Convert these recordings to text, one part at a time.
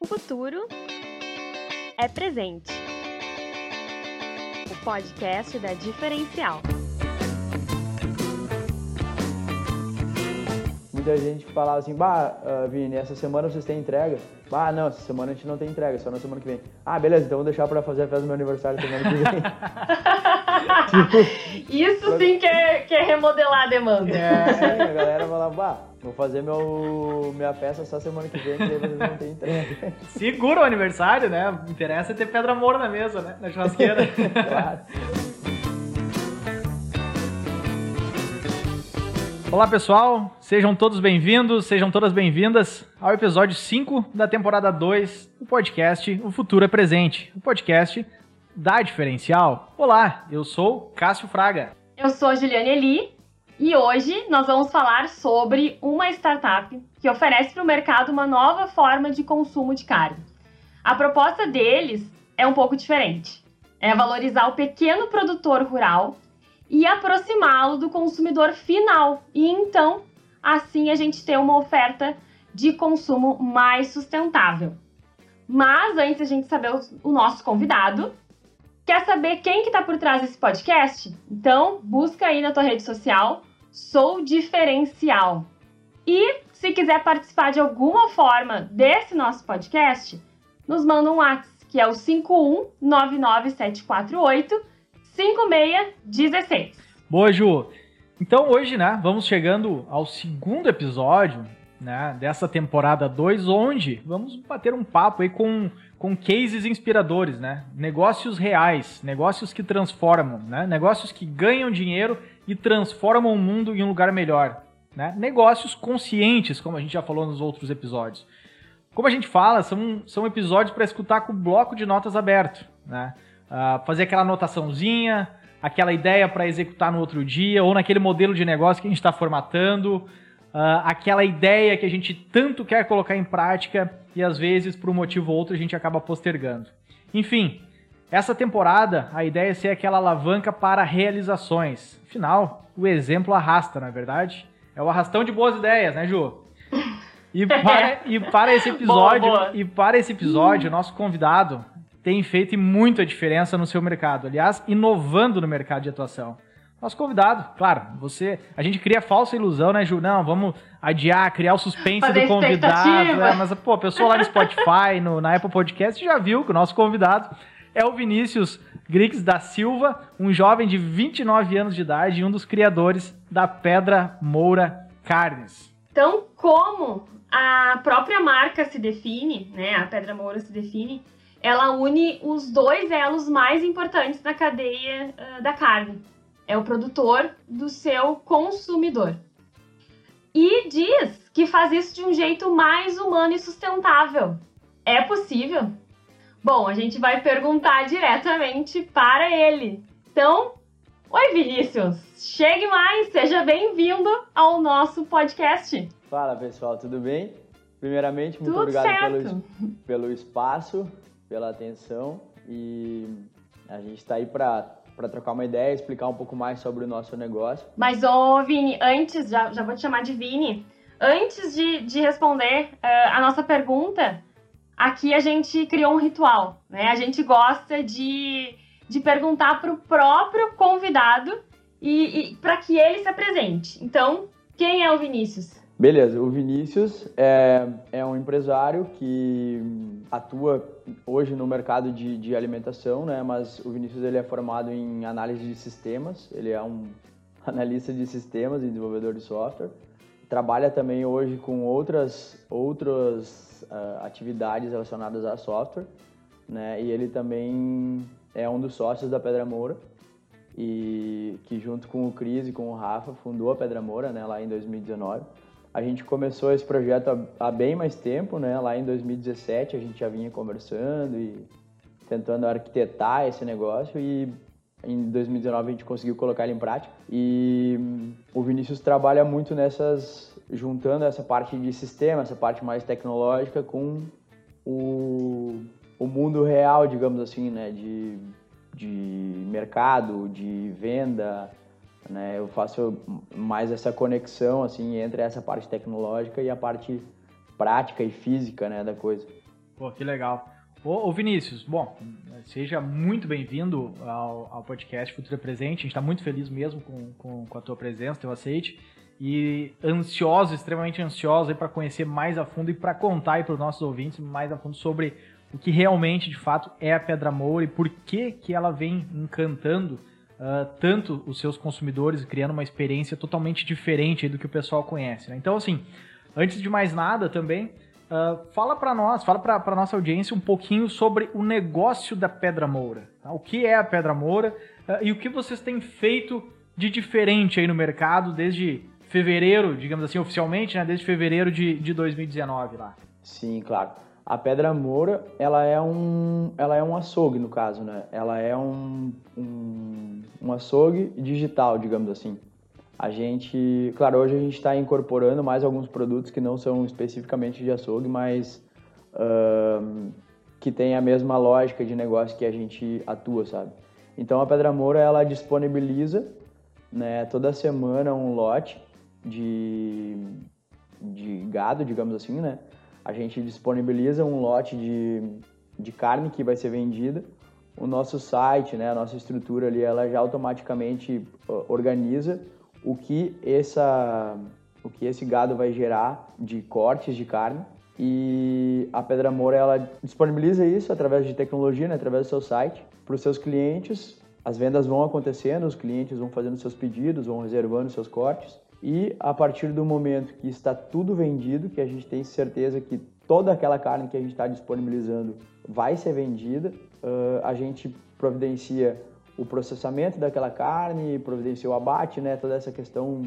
O futuro é presente. O podcast da Diferencial. Muita gente falava assim, bah, uh, Vini, essa semana vocês têm entrega? Bah, não, essa semana a gente não tem entrega, só na semana que vem. Ah, beleza, então vou deixar pra fazer a festa do meu aniversário semana que vem. tipo, Isso sim que é, que é remodelar a demanda. É, a galera falava, bah, vou fazer meu, minha festa só semana que vem, que aí vocês não tem entrega. Segura o aniversário, né? Interessa é ter pedra moura na mesa, né? Na churrasqueira. claro. Olá pessoal, sejam todos bem-vindos, sejam todas bem-vindas ao episódio 5 da temporada 2 do podcast O Futuro é Presente, o podcast da Diferencial. Olá, eu sou Cássio Fraga. Eu sou Juliane Eli e hoje nós vamos falar sobre uma startup que oferece para o mercado uma nova forma de consumo de carne. A proposta deles é um pouco diferente. É valorizar o pequeno produtor rural e aproximá-lo do consumidor final. E então, assim a gente ter uma oferta de consumo mais sustentável. Mas antes a gente saber o nosso convidado, quer saber quem que está por trás desse podcast? Então, busca aí na tua rede social, sou diferencial. E se quiser participar de alguma forma desse nosso podcast, nos manda um WhatsApp, que é o 5199748 5616. Boa, Ju. Então hoje, né, vamos chegando ao segundo episódio, né, dessa temporada 2, onde vamos bater um papo aí com, com cases inspiradores, né? Negócios reais, negócios que transformam, né? Negócios que ganham dinheiro e transformam o mundo em um lugar melhor, né? Negócios conscientes, como a gente já falou nos outros episódios. Como a gente fala, são, são episódios para escutar com o bloco de notas aberto, né? Uh, fazer aquela anotaçãozinha, aquela ideia para executar no outro dia, ou naquele modelo de negócio que a gente está formatando, uh, aquela ideia que a gente tanto quer colocar em prática e às vezes, por um motivo ou outro, a gente acaba postergando. Enfim, essa temporada a ideia é ser aquela alavanca para realizações. Afinal, o exemplo arrasta, na é verdade? É o arrastão de boas ideias, né, Ju? E para, e para esse episódio, boa, boa. e para esse episódio, nosso convidado tem feito muita diferença no seu mercado. Aliás, inovando no mercado de atuação. Nosso convidado, claro, você. A gente cria falsa ilusão, né, Ju? Não, vamos adiar, criar o suspense Fazer do convidado. É, mas, pô, a pessoa lá no Spotify, no, na Apple Podcast, já viu que o nosso convidado é o Vinícius Grix da Silva, um jovem de 29 anos de idade e um dos criadores da Pedra Moura Carnes. Então, como a própria marca se define, né? A Pedra Moura se define ela une os dois elos mais importantes na cadeia uh, da carne. É o produtor do seu consumidor. E diz que faz isso de um jeito mais humano e sustentável. É possível? Bom, a gente vai perguntar diretamente para ele. Então, oi Vinícius, chegue mais, seja bem-vindo ao nosso podcast. Fala pessoal, tudo bem? Primeiramente, muito tudo obrigado pelo, pelo espaço pela atenção e a gente está aí para para trocar uma ideia, explicar um pouco mais sobre o nosso negócio. Mas, ô Vini, antes, já, já vou te chamar de Vini, antes de, de responder uh, a nossa pergunta, aqui a gente criou um ritual, né? A gente gosta de, de perguntar para o próprio convidado e, e para que ele se apresente. Então, quem é o Vinícius? Beleza, o Vinícius é, é um empresário que atua hoje no mercado de, de alimentação, né? Mas o Vinícius ele é formado em análise de sistemas, ele é um analista de sistemas e desenvolvedor de software. Trabalha também hoje com outras, outras uh, atividades relacionadas a software, né? E ele também é um dos sócios da Pedra Moura e que junto com o Cris e com o Rafa fundou a Pedra Moura, né? Lá em 2019. A gente começou esse projeto há, bem mais tempo, né? Lá em 2017 a gente já vinha conversando e tentando arquitetar esse negócio e em 2019 a gente conseguiu colocar ele em prática. E o Vinícius trabalha muito nessas juntando essa parte de sistema, essa parte mais tecnológica com o, o mundo real, digamos assim, né? De, de mercado, de venda, né? Eu faço mais essa conexão assim entre essa parte tecnológica e a parte prática e física, né, da coisa. Pô, que legal. Ô, ô Vinícius, bom, seja muito bem-vindo ao, ao, podcast Futura Presente. A gente está muito feliz mesmo com, com, com, a tua presença, teu aceite. E ansioso, extremamente ansioso para conhecer mais a fundo e para contar para os nossos ouvintes mais a fundo sobre o que realmente, de fato, é a Pedra Moura e por que, que ela vem encantando uh, tanto os seus consumidores criando uma experiência totalmente diferente do que o pessoal conhece. Né? Então, assim, antes de mais nada também, Uh, fala para nós, fala para nossa audiência um pouquinho sobre o negócio da Pedra Moura. Tá? O que é a Pedra Moura uh, e o que vocês têm feito de diferente aí no mercado desde fevereiro, digamos assim, oficialmente, né? Desde fevereiro de, de 2019 lá. Sim, claro. A Pedra Moura, ela é um, ela é um açougue, no caso, né? Ela é um, um, um açougue digital, digamos assim. A gente, claro, hoje a gente está incorporando mais alguns produtos que não são especificamente de açougue, mas uh, que tem a mesma lógica de negócio que a gente atua, sabe? Então a Pedra Moura ela disponibiliza, né, toda semana um lote de, de gado, digamos assim, né? A gente disponibiliza um lote de, de carne que vai ser vendida. O nosso site, né, a nossa estrutura ali, ela já automaticamente organiza o que essa o que esse gado vai gerar de cortes de carne e a Pedra Moura ela disponibiliza isso através de tecnologia, né, através do seu site para os seus clientes. As vendas vão acontecendo, os clientes vão fazendo seus pedidos, vão reservando seus cortes e a partir do momento que está tudo vendido, que a gente tem certeza que toda aquela carne que a gente está disponibilizando vai ser vendida, a gente providencia o processamento daquela carne, providencia o abate, né, toda essa questão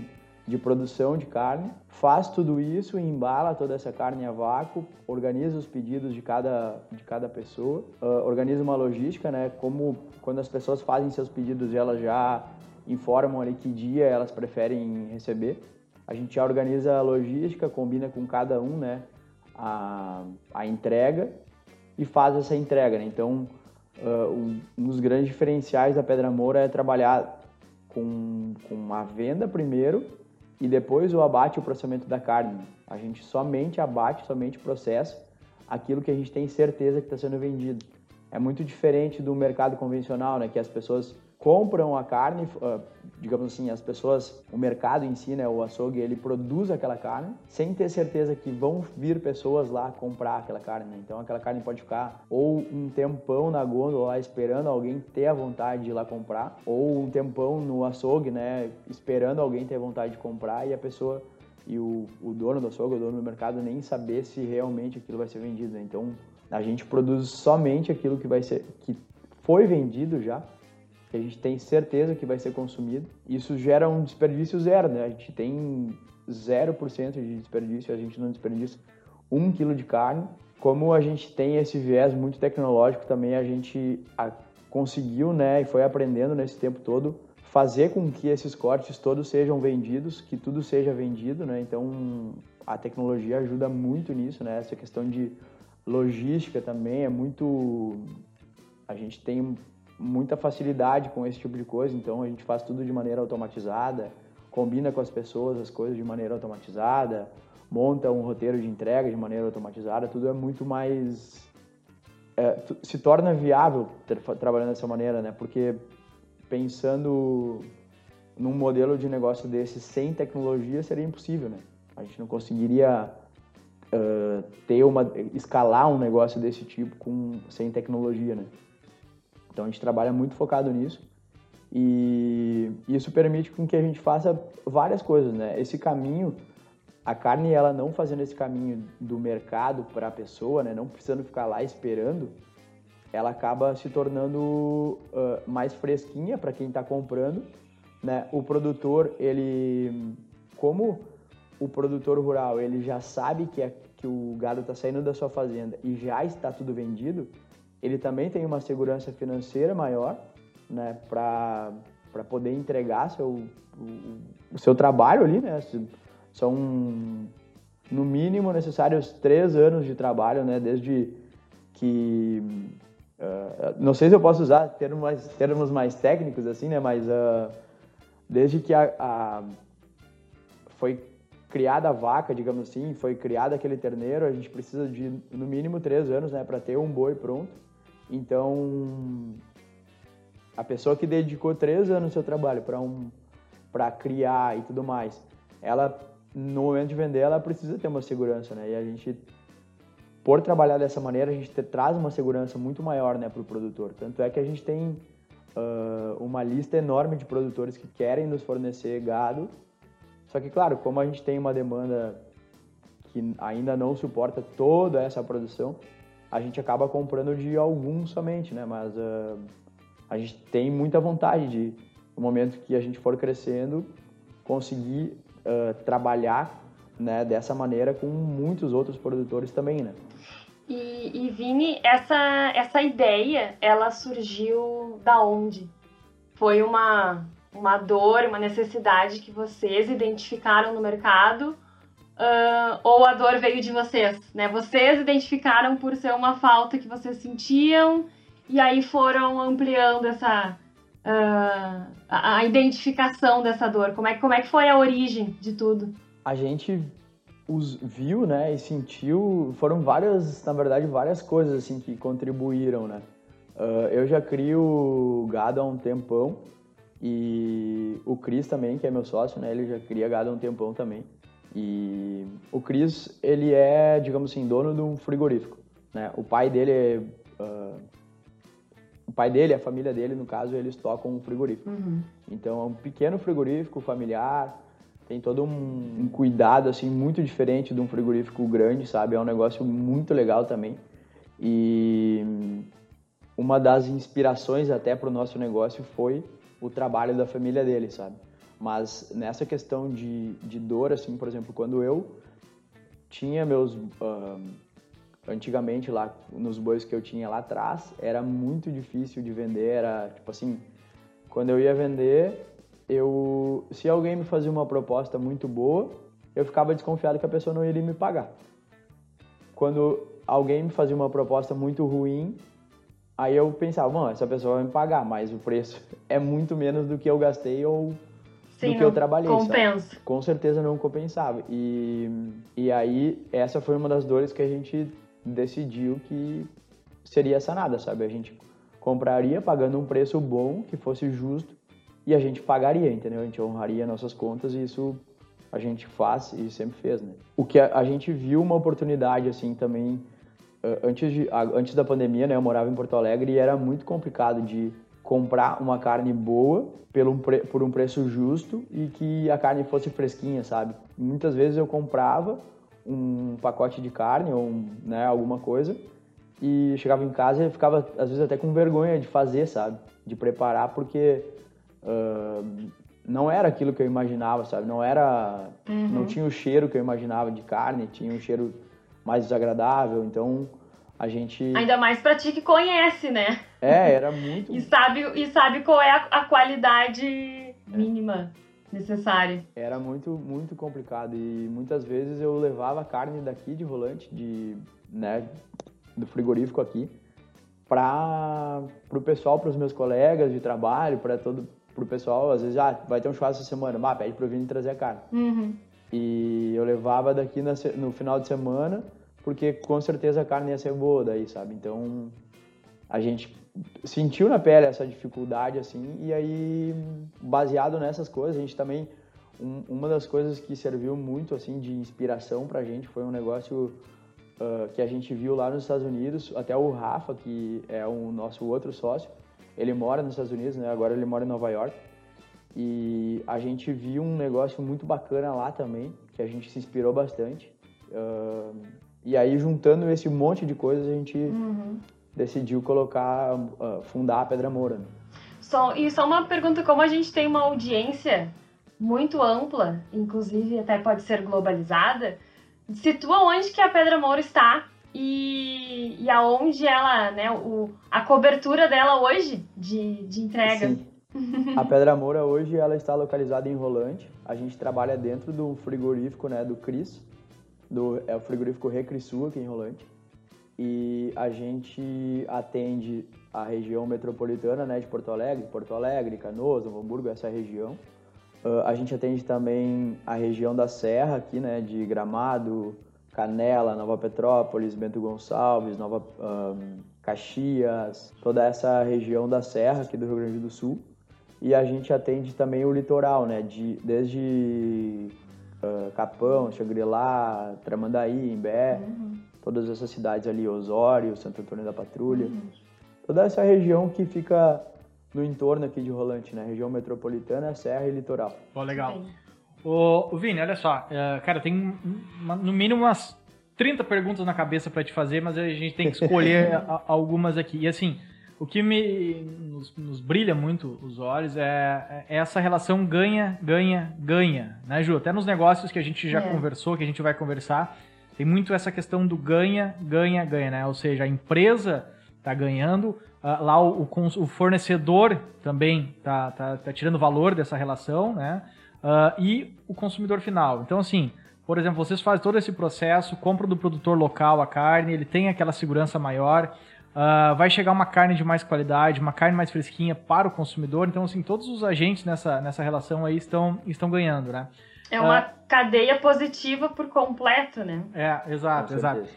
de produção de carne, faz tudo isso, embala toda essa carne a vácuo, organiza os pedidos de cada, de cada pessoa, uh, organiza uma logística, né, como quando as pessoas fazem seus pedidos, elas já informam ali que dia elas preferem receber. A gente já organiza a logística, combina com cada um, né, a, a entrega e faz essa entrega, né? Então, uh, um dos grandes diferenciais da Pedra Moura é trabalhar com, com a venda primeiro e depois o abate e o processamento da carne. A gente somente abate, somente processa aquilo que a gente tem certeza que está sendo vendido. É muito diferente do mercado convencional, né, que as pessoas compram a carne, uh, digamos assim, as pessoas, o mercado em si, né, o açougue, ele produz aquela carne sem ter certeza que vão vir pessoas lá comprar aquela carne. Né? Então aquela carne pode ficar ou um tempão na gôndola lá esperando alguém ter a vontade de ir lá comprar, ou um tempão no açougue, né, esperando alguém ter vontade de comprar e a pessoa e o, o dono do açougue, o dono do mercado nem saber se realmente aquilo vai ser vendido. Né? Então a gente produz somente aquilo que vai ser que foi vendido já que a gente tem certeza que vai ser consumido. Isso gera um desperdício zero, né? A gente tem 0% de desperdício, a gente não desperdiça um quilo de carne. Como a gente tem esse viés muito tecnológico também, a gente conseguiu, né, e foi aprendendo nesse tempo todo, fazer com que esses cortes todos sejam vendidos, que tudo seja vendido, né? Então, a tecnologia ajuda muito nisso, né? Essa questão de logística também é muito a gente tem muita facilidade com esse tipo de coisa, então a gente faz tudo de maneira automatizada, combina com as pessoas as coisas de maneira automatizada, monta um roteiro de entrega de maneira automatizada, tudo é muito mais. É, se torna viável trabalhando dessa maneira, né? Porque pensando num modelo de negócio desse sem tecnologia seria impossível, né? A gente não conseguiria uh, ter uma escalar um negócio desse tipo com sem tecnologia, né? Então a gente trabalha muito focado nisso e isso permite com que a gente faça várias coisas, né? Esse caminho, a carne ela não fazendo esse caminho do mercado para a pessoa, né? Não precisando ficar lá esperando, ela acaba se tornando uh, mais fresquinha para quem está comprando, né? O produtor ele, como o produtor rural ele já sabe que, é, que o gado está saindo da sua fazenda e já está tudo vendido, ele também tem uma segurança financeira maior, né, para poder entregar seu, o, o, seu trabalho ali, né? São, no mínimo, necessários três anos de trabalho, né? Desde que... Uh, não sei se eu posso usar termos mais, termos mais técnicos, assim, né? Mas uh, desde que a, a, foi criada a vaca, digamos assim, foi criado aquele terneiro, a gente precisa de no mínimo três anos, né, para ter um boi pronto. Então, a pessoa que dedicou três anos do seu trabalho para um, para criar e tudo mais, ela no momento de vender ela precisa ter uma segurança, né? E a gente por trabalhar dessa maneira a gente te, traz uma segurança muito maior, né, para o produtor. Tanto é que a gente tem uh, uma lista enorme de produtores que querem nos fornecer gado. Só que claro, como a gente tem uma demanda que ainda não suporta toda essa produção, a gente acaba comprando de alguns somente, né? Mas uh, a gente tem muita vontade de, no momento que a gente for crescendo, conseguir uh, trabalhar né, dessa maneira com muitos outros produtores também, né? E, e Vini, essa, essa ideia, ela surgiu da onde? Foi uma, uma dor, uma necessidade que vocês identificaram no mercado uh, ou a dor veio de vocês, né? Vocês identificaram por ser uma falta que vocês sentiam e aí foram ampliando essa uh, a, identificação dessa dor. Como é, como é que foi a origem de tudo? A gente os viu, né, e sentiu, foram várias, na verdade, várias coisas assim que contribuíram, né? Uh, eu já crio gado há um tempão e o Cris também, que é meu sócio, né, ele já cria gado há um tempão também. E o Cris, ele é, digamos assim, dono de um frigorífico. Né? O pai dele é, uh, o pai dele, a família dele, no caso, eles tocam um frigorífico. Uhum. Então é um pequeno frigorífico familiar, tem todo um, um, cuidado assim muito diferente de um frigorífico grande, sabe? É um negócio muito legal também. E uma das inspirações até para o nosso negócio foi o trabalho da família dele, sabe? Mas nessa questão de, de dor, assim, por exemplo, quando eu tinha meus. Uh, antigamente, lá nos bois que eu tinha lá atrás, era muito difícil de vender. Era tipo assim: quando eu ia vender, eu, se alguém me fazia uma proposta muito boa, eu ficava desconfiado que a pessoa não iria me pagar. Quando alguém me fazia uma proposta muito ruim, aí eu pensava, bom, essa pessoa vai me pagar, mas o preço é muito menos do que eu gastei ou Sim, do que eu trabalhei. Compensa. Sabe? Com certeza não compensava. E, e aí, essa foi uma das dores que a gente decidiu que seria sanada, sabe? A gente compraria pagando um preço bom, que fosse justo, e a gente pagaria, entendeu? A gente honraria nossas contas e isso a gente faz e sempre fez, né? O que a, a gente viu uma oportunidade, assim, também, antes, de, antes da pandemia, né? Eu morava em Porto Alegre e era muito complicado de comprar uma carne boa pelo, por um preço justo e que a carne fosse fresquinha, sabe? Muitas vezes eu comprava um pacote de carne ou né, alguma coisa e chegava em casa e ficava às vezes até com vergonha de fazer, sabe? De preparar porque uh, não era aquilo que eu imaginava, sabe? Não era, uhum. não tinha o cheiro que eu imaginava de carne, tinha um cheiro mais desagradável, então a gente ainda mais para ti que conhece, né? É, era muito. e sabe e sabe qual é a, a qualidade mínima é. necessária. Era muito muito complicado e muitas vezes eu levava carne daqui de volante de né do frigorífico aqui para o pessoal, para os meus colegas de trabalho, para todo pro pessoal, às vezes, ah, vai ter um churrasco essa semana, bah, pede pro Vini trazer a carne. Uhum. E eu levava daqui no final de semana porque com certeza a carne ia ser boa daí, sabe? Então a gente sentiu na pele essa dificuldade assim e aí baseado nessas coisas a gente também um, uma das coisas que serviu muito assim de inspiração para a gente foi um negócio uh, que a gente viu lá nos Estados Unidos até o Rafa que é o nosso outro sócio ele mora nos Estados Unidos né agora ele mora em Nova York e a gente viu um negócio muito bacana lá também que a gente se inspirou bastante uh, e aí, juntando esse monte de coisas, a gente uhum. decidiu colocar, uh, fundar a Pedra Moura. Né? Só, e só uma pergunta, como a gente tem uma audiência muito ampla, inclusive até pode ser globalizada, situa onde que a Pedra Moura está e, e aonde ela, né, o, a cobertura dela hoje de, de entrega. Sim. A Pedra Moura hoje ela está localizada em Rolante. A gente trabalha dentro do frigorífico, né, do Cris do é o frigorífico Recrisua aqui em Rolante. E a gente atende a região metropolitana, né, de Porto Alegre, Porto Alegre, Canoas, Hamburgo, essa região. Uh, a gente atende também a região da Serra aqui, né, de Gramado, Canela, Nova Petrópolis, Bento Gonçalves, Nova um, Caxias, toda essa região da Serra aqui do Rio Grande do Sul. E a gente atende também o litoral, né, de, desde uh, Capão, Xangri-Lá, Tramandaí, Imbé, uhum. todas essas cidades ali, Osório, Santo Antônio da Patrulha. Uhum. Toda essa região que fica no entorno aqui de Rolante, né? Região metropolitana, Serra e Litoral. Pô, legal. Ô, Vini, olha só, uh, cara, tem uma, no mínimo umas 30 perguntas na cabeça para te fazer, mas a gente tem que escolher algumas aqui. E assim, o que me nos, nos brilha muito os olhos é, é, essa relação ganha, ganha, ganha, né, Ju? Até nos negócios que a gente já é. conversou, que a gente vai conversar, tem muito essa questão do ganha, ganha, ganha, né? Ou seja, a empresa tá ganhando, uh, lá o, o, fornecedor também tá, tá, tá, tirando valor dessa relação, né? Uh, e o consumidor final. Então, assim, por exemplo, vocês fazem todo esse processo, compram do produtor local a carne, ele tem aquela segurança maior, uh, vai chegar uma carne de mais qualidade, uma carne mais fresquinha para o consumidor. Então, assim, todos os agentes nessa, nessa relação aí estão, estão ganhando, né? É uma uh, cadeia positiva por completo, né? É, exato, exato.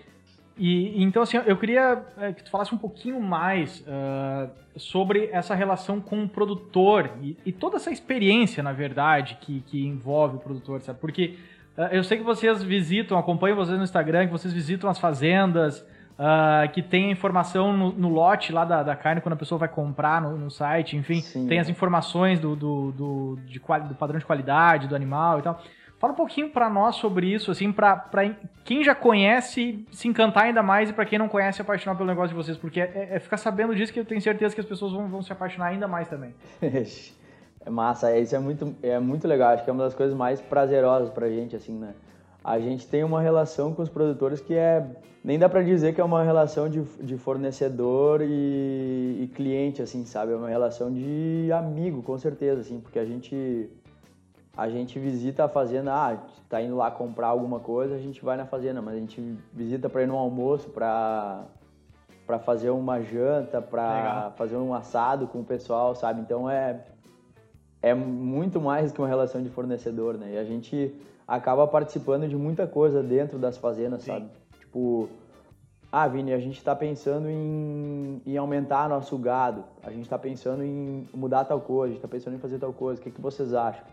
E então assim, eu queria é, que tu falasse um pouquinho mais uh, sobre essa relação com o produtor e, e, toda essa experiência, na verdade, que, que envolve o produtor, sabe? Porque uh, eu sei que vocês visitam, acompanho vocês no Instagram, que vocês visitam as fazendas, uh, que tem a informação no, no lote lá da, da, carne quando a pessoa vai comprar no, no site, enfim, Sim. tem as informações do, do, do, de, do padrão de qualidade do animal e tal. Fala um pouquinho para nós sobre isso, assim, para quem já conhece se encantar ainda mais e para quem não conhece se apaixonar pelo negócio de vocês, porque é, é, ficar sabendo disso que eu tenho certeza que as pessoas vão, vão se apaixonar ainda mais também. é massa, é, isso é muito, é muito legal, acho que é uma das coisas mais prazerosas pra gente, assim, né? A gente tem uma relação com os produtores que é, nem dá para dizer que é uma relação de, de fornecedor e, e cliente, assim, sabe? É uma relação de amigo, com certeza, assim, porque a gente a gente visita a fazenda, ah, tá indo lá comprar alguma coisa, a gente vai na fazenda, mas a gente visita para ir no almoço, para para fazer uma janta, para fazer um assado com o pessoal, sabe? Então é é muito mais que uma relação de fornecedor, né? E a gente acaba participando de muita coisa dentro das fazendas, Sim. sabe? Tipo, ah, Vini, a gente está pensando em, em aumentar nosso gado, a gente está pensando em mudar tal coisa, a gente está pensando em fazer tal coisa, o que, que vocês acham?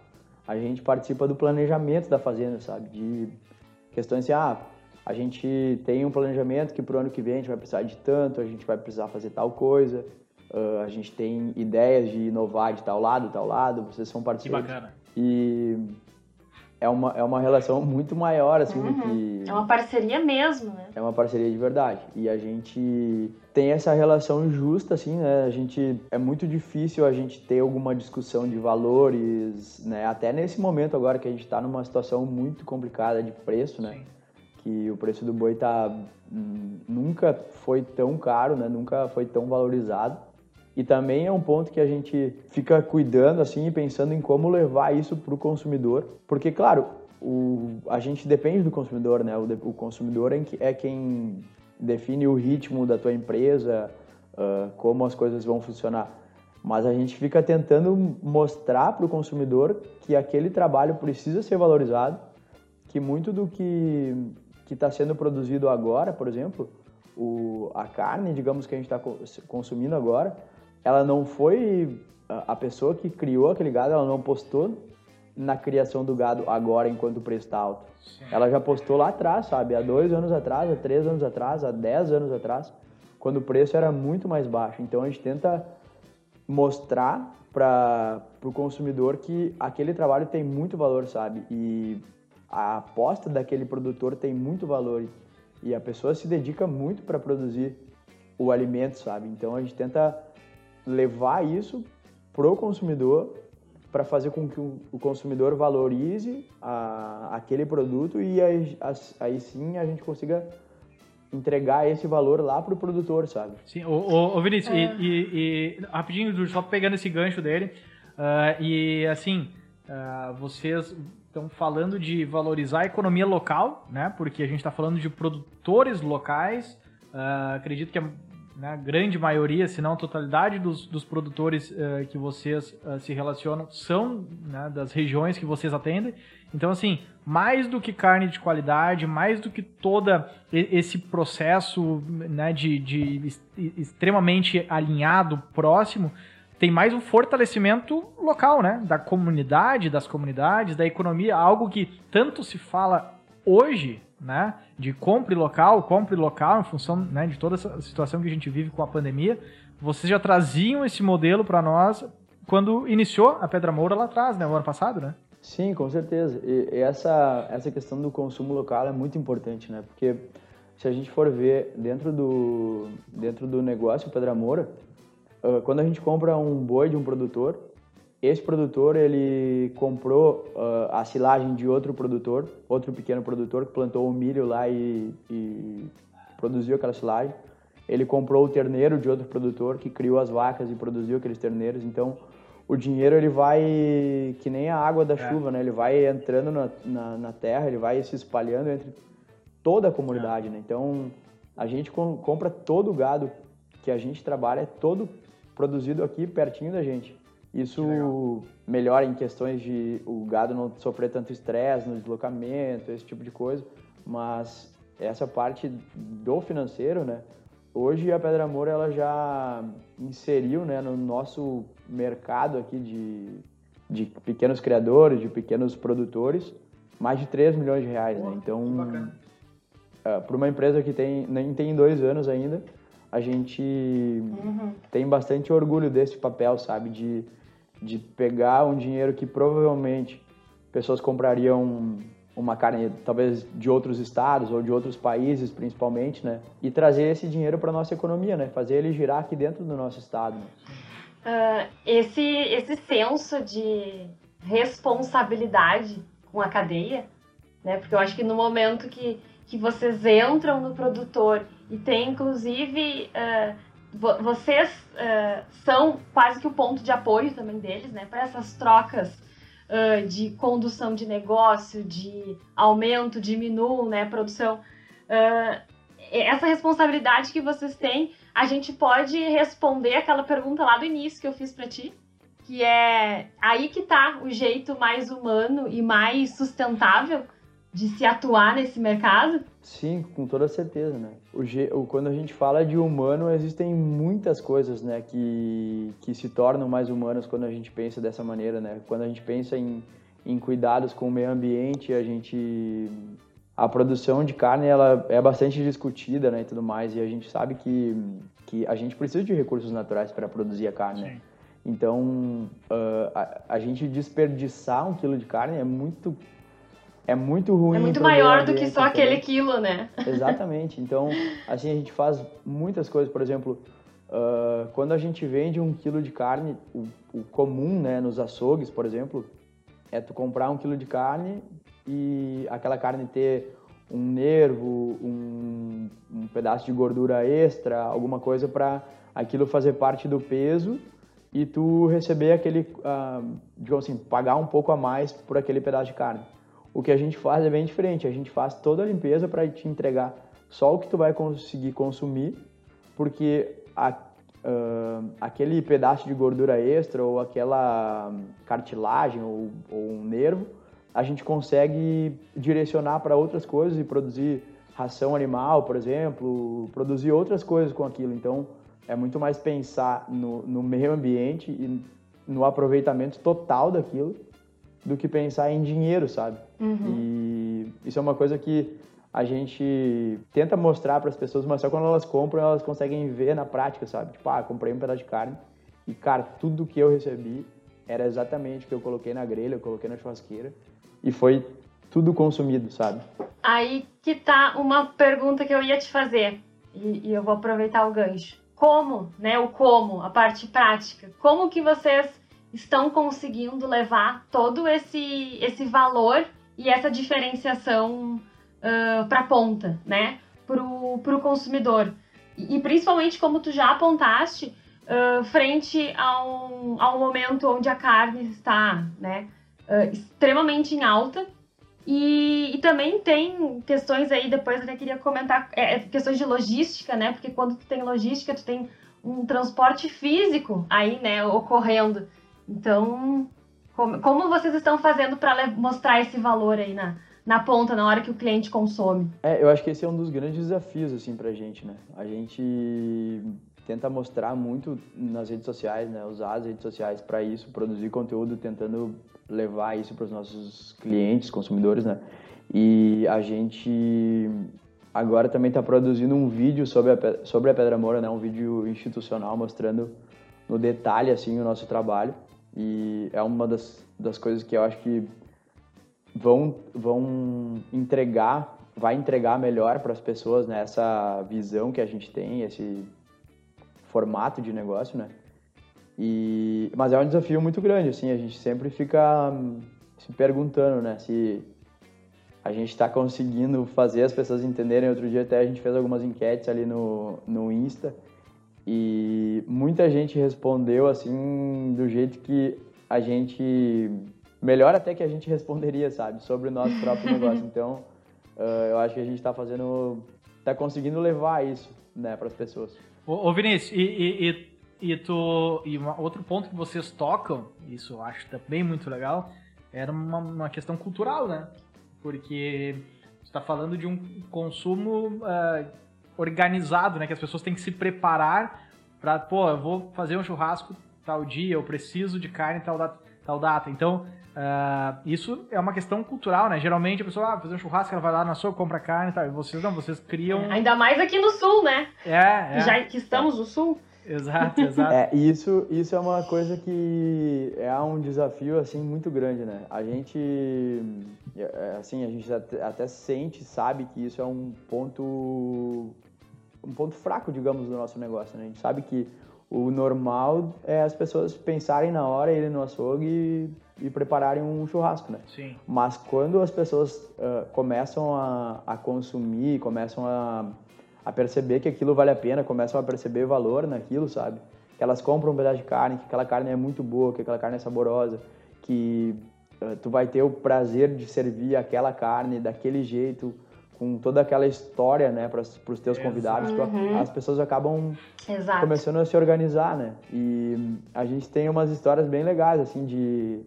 a gente participa do planejamento da fazenda, sabe? De questões assim, ah, a gente tem um planejamento que pro ano que vem a gente vai precisar de tanto, a gente vai precisar fazer tal coisa, uh, a gente tem ideias de inovar de tal lado, tal lado, vocês são parceiros. Que bacana. E é uma, é uma relação muito maior, assim, uhum. do que... É uma parceria mesmo, né? É uma parceria de verdade. E a gente tem essa relação justa, assim, né? A gente... É muito difícil a gente ter alguma discussão de valores, né? Até nesse momento agora que a gente está numa situação muito complicada de preço, né? Sim. Que o preço do boi tá... Hum, nunca foi tão caro, né? Nunca foi tão valorizado. E também é um ponto que a gente fica cuidando assim e pensando em como levar isso para o consumidor, porque claro, o, a gente depende do consumidor, né? O, o consumidor é, é quem define o ritmo da tua empresa, uh, como as coisas vão funcionar. Mas a gente fica tentando mostrar para o consumidor que aquele trabalho precisa ser valorizado, que muito do que está sendo produzido agora, por exemplo, o, a carne, digamos que a gente está consumindo agora, ela não foi a pessoa que criou aquele gado, ela não postou na criação do gado agora enquanto o preço está alto. Sim. Ela já postou lá atrás, sabe? Há dois anos atrás, há três anos atrás, há dez anos atrás, quando o preço era muito mais baixo. Então a gente tenta mostrar para o consumidor que aquele trabalho tem muito valor, sabe? E a aposta daquele produtor tem muito valor e a pessoa se dedica muito para produzir o alimento, sabe? Então a gente tenta levar isso pro consumidor para fazer com que o consumidor valorize a, aquele produto e aí, aí, sim a gente consiga entregar esse valor lá pro produtor, sabe? Sim, ô, ô, Vinícius, é. e, e, e, rapidinho, só pegando esse gancho dele, uh, e assim, uh, vocês estão falando de valorizar a economia local, né? Porque a gente está falando de produtores locais, uh, acredito que é né, grande maioria, se não totalidade dos, dos produtores uh, que vocês uh, se relacionam são né, das regiões que vocês atendem. Então, assim, mais do que carne de qualidade, mais do que todo esse processo né, de, de extremamente alinhado, próximo, tem mais um fortalecimento local, né? Da comunidade, das comunidades, da economia, algo que tanto se fala hoje, né? De compre local, compre local, em função né, de toda essa situação que a gente vive com a pandemia. Vocês já traziam esse modelo para nós quando iniciou a Pedra Moura lá atrás, né? O ano passado, né? Sim, com certeza. E essa, essa questão do consumo local é muito importante, né? Porque se a gente for ver dentro do, dentro do negócio Pedra Moura, ah, quando a gente compra um boi de um produtor, esse produtor ele comprou uh, a silagem de outro produtor, outro pequeno produtor que plantou o milho lá e, e, produziu aquela silagem. Ele comprou o terneiro de outro produtor que criou as vacas e produziu aqueles terneiros. Então o dinheiro ele vai que nem a água da é. chuva, né? Ele vai entrando na, na, na, terra, ele vai se espalhando entre toda a comunidade, é. né? Então a gente compra todo o gado que a gente trabalha, é todo produzido aqui pertinho da gente. Isso melhora em questões de o gado não sofrer tanto estresse no deslocamento, esse tipo de coisa, mas essa parte do financeiro, né? Hoje a Pedra Moura ela já inseriu, né, no nosso mercado aqui de, de pequenos criadores, de pequenos produtores, mais de 3 milhões de reais, né? Então, uh, ah, para uma empresa que tem nem tem dois anos ainda, a gente uhum. tem bastante orgulho desse papel, sabe? De, de pegar um dinheiro que provavelmente pessoas comprariam uma carne talvez de outros estados ou de outros países principalmente, né? E trazer esse dinheiro para nossa economia, né? Fazer ele girar aqui dentro do nosso estado. Né? Uh, esse esse senso de responsabilidade com a cadeia, né? Porque eu acho que no momento que que vocês entram no produtor e tem inclusive uh, vocês uh, são quase que o ponto de apoio também deles, né, para essas trocas uh, de condução de negócio, de aumento, diminuo, né, produção. essa responsabilidade que vocês têm, a gente pode responder aquela pergunta lá do início que eu fiz para ti, que é aí que tá o jeito mais humano e mais sustentável de se atuar nesse mercado? Sim, com toda certeza, né? O, quando a gente fala de humano, existem muitas coisas, né, que, que se tornam mais humanas quando a gente pensa dessa maneira, né? Quando a gente pensa em, em cuidados com o meio ambiente, a gente a produção de carne ela é bastante discutida, né, e tudo mais, e a gente sabe que que a gente precisa de recursos naturais para produzir a carne. Né? Então, uh, a, a gente desperdiçar um quilo de carne é muito é muito ruim. É muito maior do que só aquele quilo, né? Exatamente. Então, assim, a gente faz muitas coisas. Por exemplo, uh, quando a gente vende um quilo de carne, o, o, comum, né, nos açougues, por exemplo, é tu comprar um quilo de carne e aquela carne ter um nervo, um, um pedaço de gordura extra, alguma coisa para aquilo fazer parte do peso e tu receber aquele, uh, digamos assim, pagar um pouco a mais por aquele pedaço de carne. O que a gente faz é bem diferente. A gente faz toda a limpeza para te entregar só o que tu vai conseguir consumir, porque a, uh, aquele pedaço de gordura extra ou aquela cartilagem ou, ou um nervo, a gente consegue direcionar para outras coisas e produzir ração animal, por exemplo, produzir outras coisas com aquilo. Então, é muito mais pensar no, no meio ambiente e no aproveitamento total daquilo do que pensar em dinheiro, sabe? Uhum. E isso é uma coisa que a gente tenta mostrar para as pessoas, mas só quando elas compram, elas conseguem ver na prática, sabe? Tipo, ah, comprei um pedaço de carne e, cara, tudo que eu recebi era exatamente o que eu coloquei na grelha, eu coloquei na churrasqueira e foi tudo consumido, sabe? Aí que tá uma pergunta que eu ia te fazer e, e eu vou aproveitar o gancho. Como, né? O como, a parte prática. Como que vocês estão conseguindo levar todo esse, esse valor e essa diferenciação uh, para a ponta, né? Para o consumidor. E, e, principalmente, como tu já apontaste, uh, frente a um, momento onde a carne está né, uh, extremamente em alta, E, e, também tem questões aí, depois até queria comentar, é, questões de logística, né? Porque quando tu tem logística, tu tem um transporte físico aí, né, ocorrendo. Então, como, como vocês estão fazendo para mostrar esse valor aí na, na ponta, na hora que o cliente consome? É, eu acho que esse é um dos grandes desafios, assim, pra gente, né? A gente tenta mostrar muito nas redes sociais, né? Usar as redes sociais para isso, produzir conteúdo, tentando levar isso para os nossos clientes, consumidores, né? E a gente agora também está produzindo um vídeo sobre a, sobre a Pedra Moura, né? Um vídeo institucional mostrando no detalhe, assim, o nosso trabalho. E é uma das, das coisas que eu acho que vão, vão entregar, vai entregar melhor para as pessoas, né? Essa visão que a gente tem, esse formato de negócio, né? E, mas é um desafio muito grande, assim, a gente sempre fica hum, se perguntando, né, se a gente está conseguindo fazer as pessoas entenderem. Outro dia até a gente fez algumas enquetes ali no, no Insta e muita gente respondeu assim do jeito que a gente melhor até que a gente responderia, sabe, sobre o nosso próprio negócio. Então, uh, eu acho que a gente está fazendo, está conseguindo levar isso, né, para as pessoas. Ô, ô Vinícius, e, e, e, e tu e uma, outro ponto que vocês tocam, isso eu acho também muito legal, era uma, uma questão cultural, né? Porque você está falando de um consumo uh, organizado, né? Que as pessoas têm que se preparar para, pô, eu vou fazer um churrasco tal dia, eu preciso de carne tal data. Tal data. Então, uh, isso é uma questão cultural, né? Geralmente a pessoa, ah, fazer um churrasco, ela vai lá na sua, compra carne e tal. E vocês não, vocês criam. É, ainda mais aqui no sul, né? É, é. Já que estamos no sul. Exato, exato. É, isso, isso é uma coisa que é um desafio assim muito grande, né? A gente é, assim, a gente até, até sente, sabe que isso é um ponto um ponto fraco, digamos, do nosso negócio, né? A gente sabe que o normal é as pessoas pensarem na hora, irem no açougue e, e prepararem um churrasco, né? Sim. Mas quando as pessoas uh, começam a, a consumir, começam a a perceber que aquilo vale a pena, começam a perceber valor naquilo, sabe? Que elas compram um pedaço de carne, que aquela carne é muito boa, que aquela carne é saborosa, que uh, tu vai ter o prazer de servir aquela carne daquele jeito, com toda aquela história, né, para os teus convidados, uhum. as pessoas acabam Exato. começando a se organizar, né? E a gente tem umas histórias bem legais, assim, de,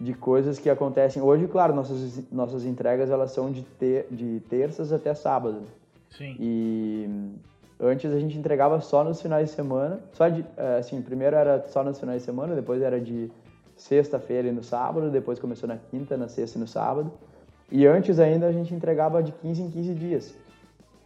de coisas que acontecem. Hoje, claro, nossas, nossas entregas, elas são de, ter, de terças até sábado. Sim. E antes a gente entregava só nos finais de semana. Só de, é, assim, primeiro era só nos finais de semana, depois era de sexta-feira e no sábado, depois começou na quinta, na sexta e no sábado. E antes ainda a gente entregava de 15 em 15 dias.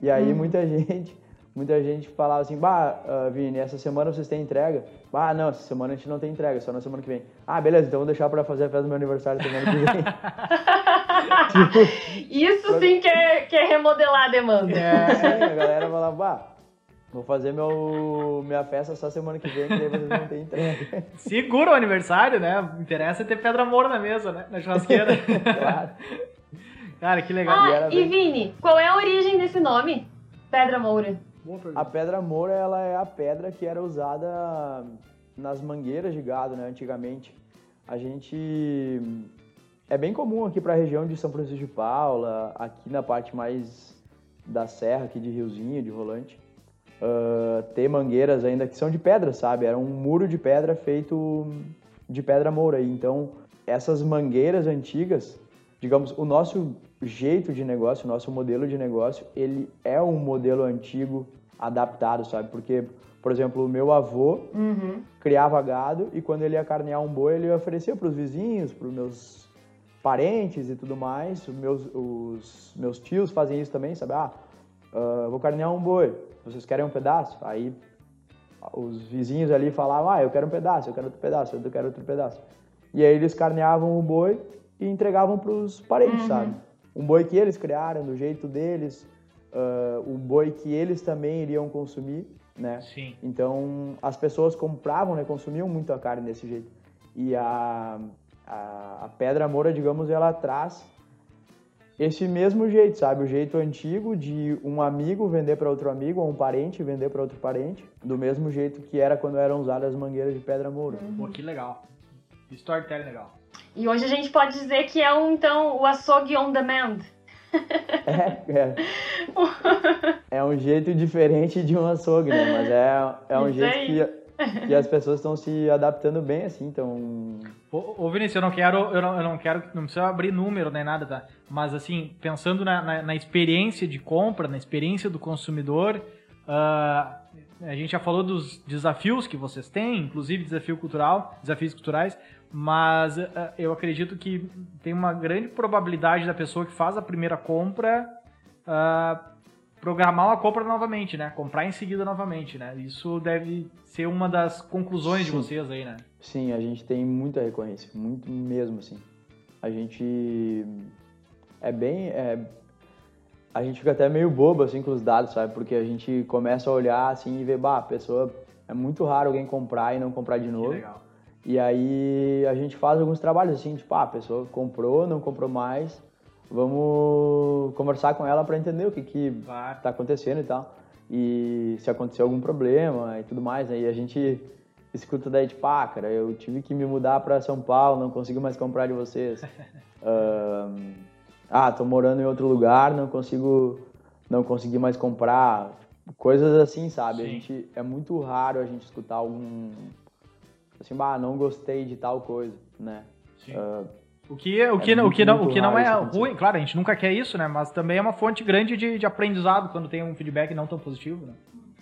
E aí hum. muita gente, muita gente falava assim, bah, uh, Vini, essa semana vocês têm entrega? Bah, não, essa semana a gente não tem entrega, só na semana que vem. Ah, beleza, então vou deixar para fazer a festa do meu aniversário semana que vem. tipo, Isso sim que é, que é remodelar a demanda. É, a galera falava, bah, Vou fazer meu, minha festa só semana que vem, que daí vocês não têm entrega. Segura o aniversário, né? Interessa é ter pedra moura na mesa, né? Na churrasqueira. claro. Cara, que legal. Ah, e, e Vini, qual é a origem desse nome? Pedra Moura. A pedra moura, ela é a pedra que era usada nas mangueiras de gado, né, antigamente. A gente é bem comum aqui para a região de São Francisco de Paula, aqui na parte mais da serra, aqui de Riozinho, de Rolante, uh, ter mangueiras ainda que são de pedra, sabe? Era um muro de pedra feito de pedra moura. Então, essas mangueiras antigas, digamos, o nosso jeito de negócio, nosso modelo de negócio, ele é um modelo antigo adaptado, sabe? Porque, por exemplo, o meu avô uhum. criava gado e quando ele ia carnear um boi, ele oferecia para os vizinhos, para os meus parentes e tudo mais. Os meus, os meus tios fazem isso também, sabe? Ah, uh, vou carnear um boi, vocês querem um pedaço? Aí os vizinhos ali falavam, ah, eu quero um pedaço, eu quero outro pedaço, eu quero outro pedaço. E aí eles carneavam o boi e entregavam para os parentes, uhum. sabe? Um boi que eles criaram, do jeito deles, uh, um boi que eles também iriam consumir, né? Sim. Então, as pessoas compravam, né, consumiam muito a carne desse jeito. E a, a, a pedra moura, digamos, ela traz esse mesmo jeito, sabe? O jeito antigo de um amigo vender para outro amigo, ou um parente vender para outro parente, do mesmo jeito que era quando eram usadas as mangueiras de pedra moura. Uhum. Pô, que legal. Storytelling legal. E hoje a gente pode dizer que é um, então, o açougue on demand. É, é. é um jeito diferente de um açougue, né? Mas é, é um Isso jeito aí. que, que as pessoas estão se adaptando bem, assim, então... Ô, ô Vinícius, eu não quero, eu não, eu não quero, não precisa abrir número nem nada, tá? Mas assim, pensando na, na, na experiência de compra, na experiência do consumidor, ah, a gente já falou dos desafios que vocês têm, inclusive desafio cultural, desafios culturais, mas ah, eu acredito que tem uma grande probabilidade da pessoa que faz a primeira compra ah, programar uma compra novamente, né? Comprar em seguida novamente, né? Isso deve ser uma das conclusões de Sim. vocês aí, né? Sim, a gente tem muita recorrência, muito mesmo, assim. A gente é bem... é- a gente fica até meio bobo, assim, com os dados, sabe? Porque a gente começa a olhar, assim, e ver, bah, a pessoa... É muito raro alguém comprar e não comprar de Que novo. legal. E aí a gente faz alguns trabalhos assim, tipo, ah, a pessoa comprou, não comprou mais, vamos conversar com ela para entender o que que tá acontecendo e tal. E se aconteceu algum problema e tudo mais, aí a gente escuta daí, tipo, ah, cara, eu tive que me mudar para São Paulo, não consigo mais comprar de vocês. Ah, tô morando em outro lugar, não consigo não consegui mais comprar. Coisas assim, sabe? A Sim. gente, é muito raro a gente escutar algum assim, bah, não gostei de tal coisa, né? Sim. Ah, O que, o que, É não- o muito, que, não, o que não é ruim, claro, a gente nunca quer isso, né? Mas também é uma fonte grande de, de aprendizado quando tem um feedback não tão positivo, né?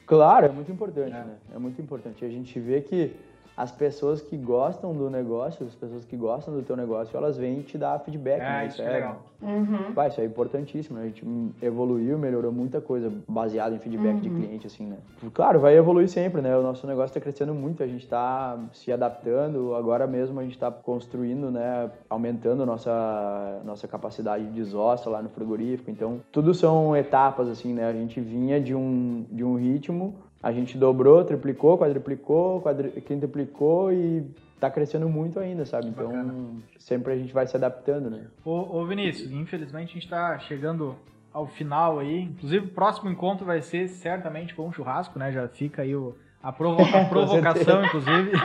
Claro, é muito importante, É. né? É muito importante. A gente vê que as pessoas que gostam do negócio, as pessoas que gostam do teu negócio, elas vêm te dar feedback, É, né? isso é legal. Uhum. Vai, isso é importantíssimo, né? A gente evoluiu, melhorou muita coisa baseada em feedback de cliente, assim, né? Claro, vai evoluir sempre, né? O nosso negócio está crescendo muito, a gente está se adaptando, agora mesmo a gente está construindo, né? Aumentando nossa, nossa capacidade de desossa lá no frigorífico, então tudo são etapas, assim, né? A gente vinha de um, de um ritmo, a gente dobrou, triplicou, quadruplicou, quadri, quintuplicou e tá crescendo muito ainda, sabe? Então Bacana. sempre a gente vai se adaptando, né? Ô, ô Vinícius, infelizmente a gente tá chegando ao final aí. Inclusive, o próximo encontro vai ser certamente com um churrasco, né? Já fica aí o, a, provo- a provocação, inclusive.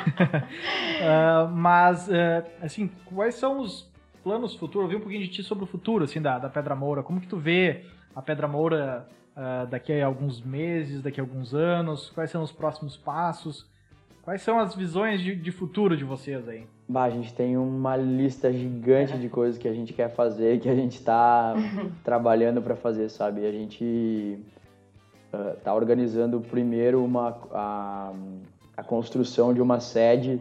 Ah, mas, eh, assim, quais são os planos futuros? Eu vi um pouquinho de ti sobre o futuro, assim, da, da Pedra Moura. Como que tu vê a Pedra Moura ah, daqui a alguns meses, daqui a alguns anos? Quais são os próximos passos? Quais são as visões de, de futuro de vocês aí? Bah, a gente tem uma lista gigante de coisas que a gente quer fazer, que a gente está trabalhando para fazer, sabe? A gente ah, tá organizando primeiro uma, a, a construção de uma sede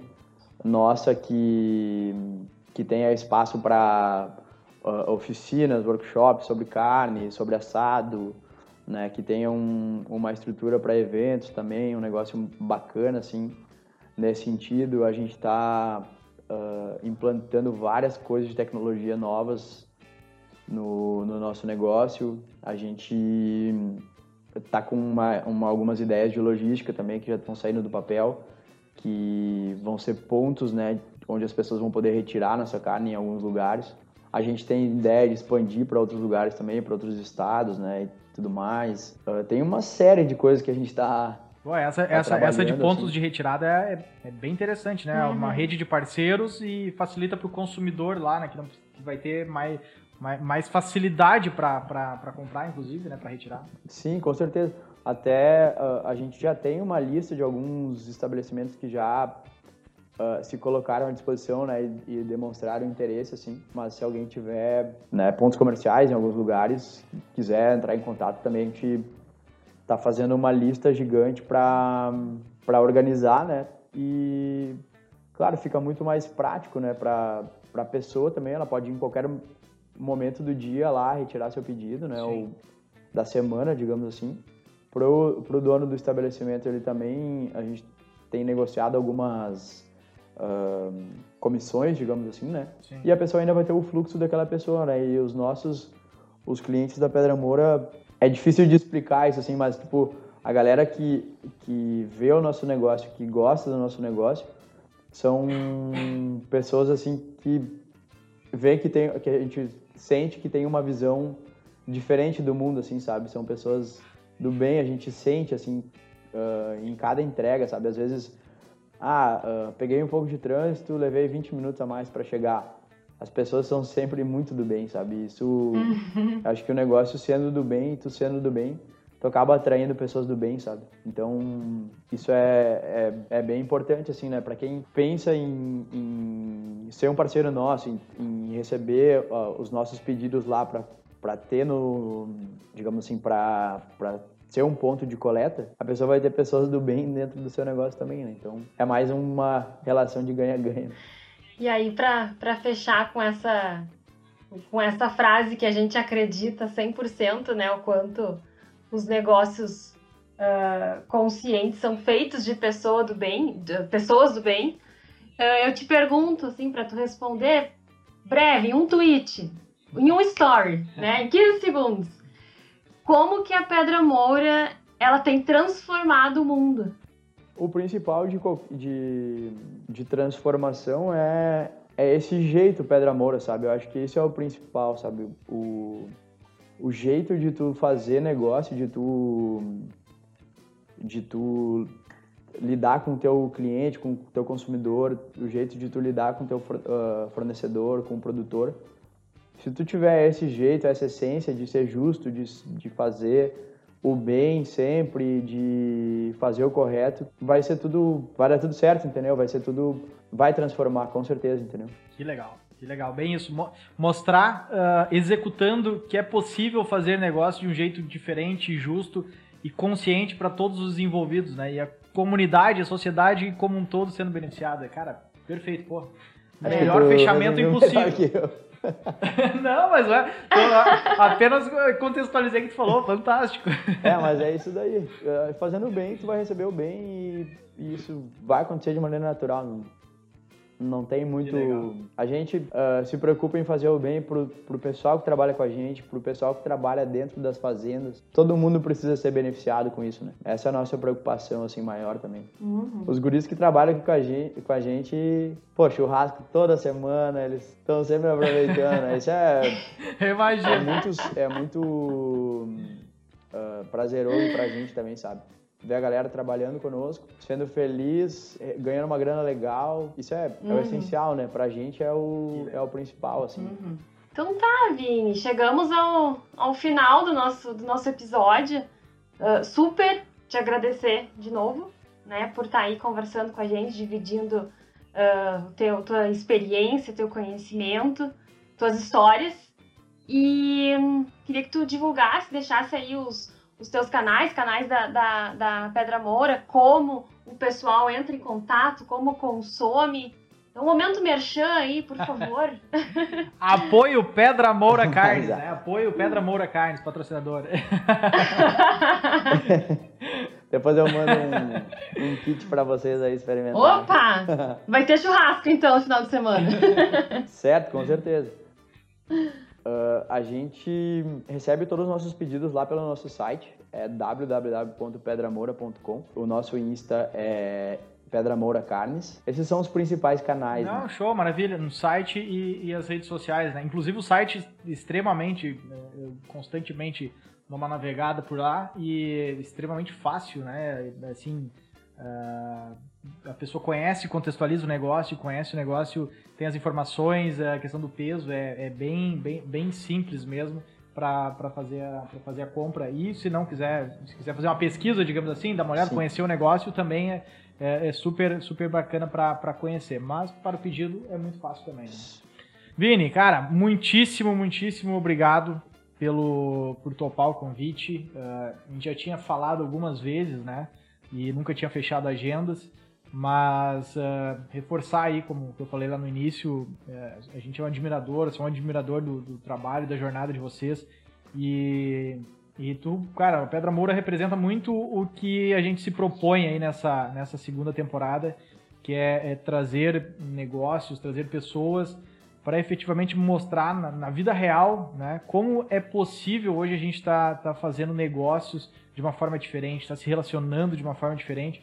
nossa que, que tenha espaço para oficinas, workshops sobre carne, sobre assado, né? Que tenha um, uma estrutura para eventos também, um negócio bacana, assim. Nesse sentido, a gente está implantando várias coisas de tecnologia novas no, no nosso negócio. A gente está com uma, uma- algumas ideias de logística também que já estão saindo do papel, que vão ser pontos, né, onde as pessoas vão poder retirar nossa carne em alguns lugares. A gente tem ideia de expandir para outros lugares também, para outros estados, né, tudo mais. Ah, tem uma série de coisas que a gente está essa, Tá essa, essa de trabalhando, pontos assim. de retirada é, é bem interessante, né? Uhum. Uma rede de parceiros e facilita para o consumidor lá, né? Que, não- que vai ter mais, mais, mais facilidade para comprar, inclusive, né? Para retirar. Sim, com certeza. Até ah, a gente já tem uma lista de alguns estabelecimentos que já ah, se colocaram à disposição né, e, e demonstraram interesse, assim. Mas se alguém tiver né, pontos comerciais em alguns lugares, quiser entrar em contato também, a gente está fazendo uma lista gigante para organizar, né? E, claro, fica muito mais prático, né? Para a pessoa também, ela pode ir em qualquer momento do dia lá retirar seu pedido, né? Sim. Ou da semana, digamos assim. Pro, pro dono do estabelecimento, ele também, a gente tem negociado algumas ahn, comissões, digamos assim, né? Sim. E a pessoa ainda vai ter o fluxo daquela pessoa, né? E os nossos, os clientes da Pedra Moura, é difícil de explicar isso assim, mas tipo, a galera que, que vê o nosso negócio, que gosta do nosso negócio, são pessoas assim que vê que tem, que a gente sente que tem uma visão diferente do mundo, assim, sabe? São pessoas do bem, a gente sente assim ah, em cada entrega, sabe? Às vezes ah, uh, peguei um pouco de trânsito, levei 20 minutos a mais para chegar. As pessoas são sempre muito do bem, sabe? Isso, uhum. acho que o negócio sendo do bem, tu sendo do bem, tu acaba atraindo pessoas do bem, sabe? Então, isso é, é, é bem importante, assim, né? Para quem pensa em, em, ser um parceiro nosso, em, em receber uh, os nossos pedidos lá para ter no, digamos assim, para ser um ponto de coleta, a pessoa vai ter pessoas do bem dentro do seu negócio também, né? Então, é mais uma relação de ganha-ganha. E aí, para fechar com essa, com essa frase que a gente acredita 100%, né? O quanto os negócios uh, conscientes são feitos de pessoa do bem, de pessoas do bem. Uh, eu te pergunto, assim, para tu responder breve, um tweet, em um story, né? Em 15 segundos como que a Pedra Moura ela tem transformado o mundo? O principal de, de, de transformação é, é esse jeito Pedra Moura, sabe? Eu acho que esse é o principal, sabe? O, o jeito de tu fazer negócio, de tu de tu lidar com o teu cliente, com o teu consumidor, o jeito de tu lidar com o teu uh, fornecedor, com o produtor, se tu tiver esse jeito, essa essência de ser justo, de, de fazer o bem sempre, de fazer o correto, vai ser tudo, vai dar tudo certo, entendeu? Vai ser tudo, vai transformar, com certeza, entendeu? Que legal. Que legal, bem isso. Mostrar, uh, executando que é possível fazer negócio de um jeito diferente, justo e consciente para todos os envolvidos, né? E a comunidade, a sociedade como um todo sendo beneficiada. Cara, perfeito, pô. Melhor fechamento impossível. não, mas é, apenas contextualizei o que tu falou, fantástico. É, mas é isso daí. É, fazendo bem, tu vai receber o bem e, e isso vai acontecer de maneira natural. Não tem muito. A gente uh, se preocupa em fazer o bem pro, pro pessoal que trabalha com a gente, pro pessoal que trabalha dentro das fazendas. Todo mundo precisa ser beneficiado com isso, né? Essa é a nossa preocupação, assim, maior também. Uhum. Os guris que trabalham aqui com a gente, com a gente pô, churrasco toda semana, eles estão sempre aproveitando. Né? Isso é. Imagina. É muito, é muito uh, prazeroso pra gente também, sabe? Ver a galera trabalhando conosco, sendo feliz, eh, ganhando uma grana legal. Isso é, uhum. é o uhum. essencial, né? Pra gente é o, é o principal, assim. Uhum. Então tá, Vini, chegamos ao, ao final do nosso, do nosso episódio. Uh, super te agradecer de novo, né, por estar tá aí conversando com a gente, dividindo uh, teu, tua experiência, teu conhecimento, tuas histórias. E um, queria que tu divulgasse, deixasse aí os, os teus canais, canais da, da, da Pedra Moura, como o pessoal entra em contato, como consome. É um momento merchan aí, por favor. Apoio Pedra Moura Carnes, né? Apoio Pedra Moura Carnes, patrocinador. Depois eu mando um, um kit para vocês aí experimentar. Opa! Vai ter churrasco então no final de semana. certo, com certeza. Uh, a gente recebe todos os nossos pedidos lá pelo nosso site, é www.pedramoura.com. O nosso Insta é Pedra Moura Carnes. Esses são os principais canais. Não, né? show, maravilha. No site e, e, as redes sociais, né? Inclusive o site extremamente, né, constantemente numa navegada por lá e extremamente fácil, né? Assim, uh, a pessoa conhece, contextualiza o negócio, conhece o negócio, tem as informações, a questão do peso é, é bem, bem, bem simples mesmo para fazer, a, fazer a compra. E se não quiser, se quiser fazer uma pesquisa, digamos assim, dar uma olhada, Sim. conhecer o negócio, também é, é, é super, super bacana para conhecer. Mas para o pedido é muito fácil também. Né? Vini, cara, muitíssimo, muitíssimo obrigado pelo, por topar o convite. Uh, a gente já tinha falado algumas vezes, né? E nunca tinha fechado agendas. Mas uh, reforçar aí, como eu falei lá no início, uh, a gente é um admirador, sou um admirador do, do, trabalho, da jornada de vocês. E, e tu, cara, a Pedra Moura representa muito o que a gente se propõe aí nessa, nessa segunda temporada, que é, é trazer negócios, trazer pessoas para efetivamente mostrar na, na, vida real né, como é possível hoje a gente estar tá, tá fazendo negócios de uma forma diferente, estar tá se relacionando de uma forma diferente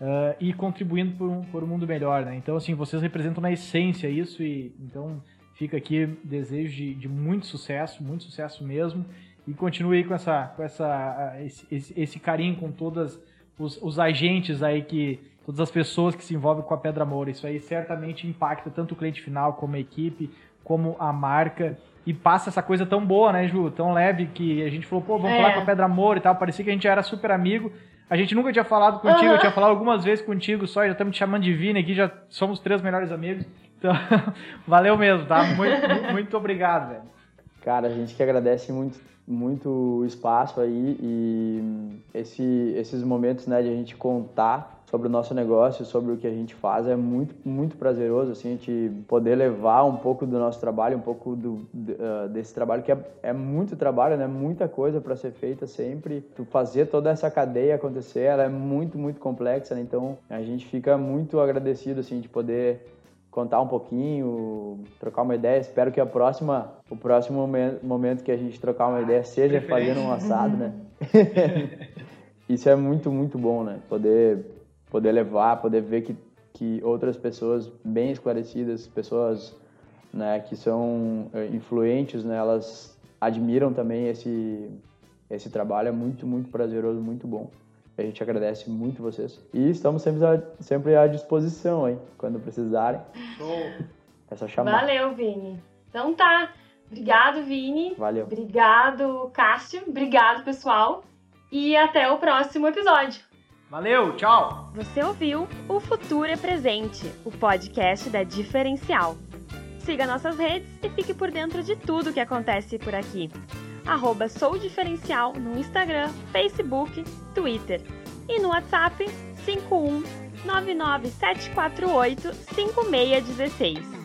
uh, e contribuindo por um, por um mundo melhor, né? Então, assim, vocês representam na essência isso e então fica aqui desejo de, de muito sucesso, muito sucesso mesmo e continue com essa, com essa esse, esse, esse carinho com todas os, os agentes aí que todas as pessoas que se envolvem com a Pedra Moura. Isso aí certamente impacta tanto o cliente final como a equipe, como a marca. E passa essa coisa tão boa, né, Ju? Tão leve que a gente falou, pô, vamos É. falar com a Pedra Moura e tal. Parecia que a gente já era super amigo. A gente nunca tinha falado contigo, Aham. eu tinha falado algumas vezes contigo só, já estamos te chamando de Vini aqui, já somos três melhores amigos. Então, valeu mesmo, tá? Muito, mu- muito obrigado, velho. Cara, a gente que agradece muito, muito o espaço aí e hum, esse, esses momentos, né, de a gente contar sobre o nosso negócio, sobre o que a gente faz, é muito, muito prazeroso, assim, a gente poder levar um pouco do nosso trabalho, um pouco do, ah, desse trabalho, que é, é muito trabalho, né, muita coisa para ser feita sempre. Tu fazer toda essa cadeia acontecer, ela é muito, muito complexa, né, então a gente fica muito agradecido, assim, de poder contar um pouquinho, trocar uma ideia. Espero que a próxima, o próximo momen- momento que a gente trocar uma ideia seja fazendo um assado, né? Isso é muito, muito bom, né? Poder, poder levar, poder ver que, que outras pessoas bem esclarecidas, pessoas né, que são eh, influentes, né, elas admiram também esse, esse trabalho. É muito, muito prazeroso, muito bom. A gente agradece muito vocês. E estamos sempre à, sempre à disposição, hein? Quando precisarem. É só chamar. Valeu, Vini. Então tá. Obrigado, Vini. Valeu. Obrigado, Cássio. Obrigado, pessoal. E até o próximo episódio. Valeu, tchau! Você ouviu O Futuro é Presente, o podcast da Diferencial. Siga nossas redes e fique por dentro de tudo que acontece por aqui. Arroba Sou Diferencial no Instagram, Facebook, Twitter. E no WhatsApp 51 99748 5616.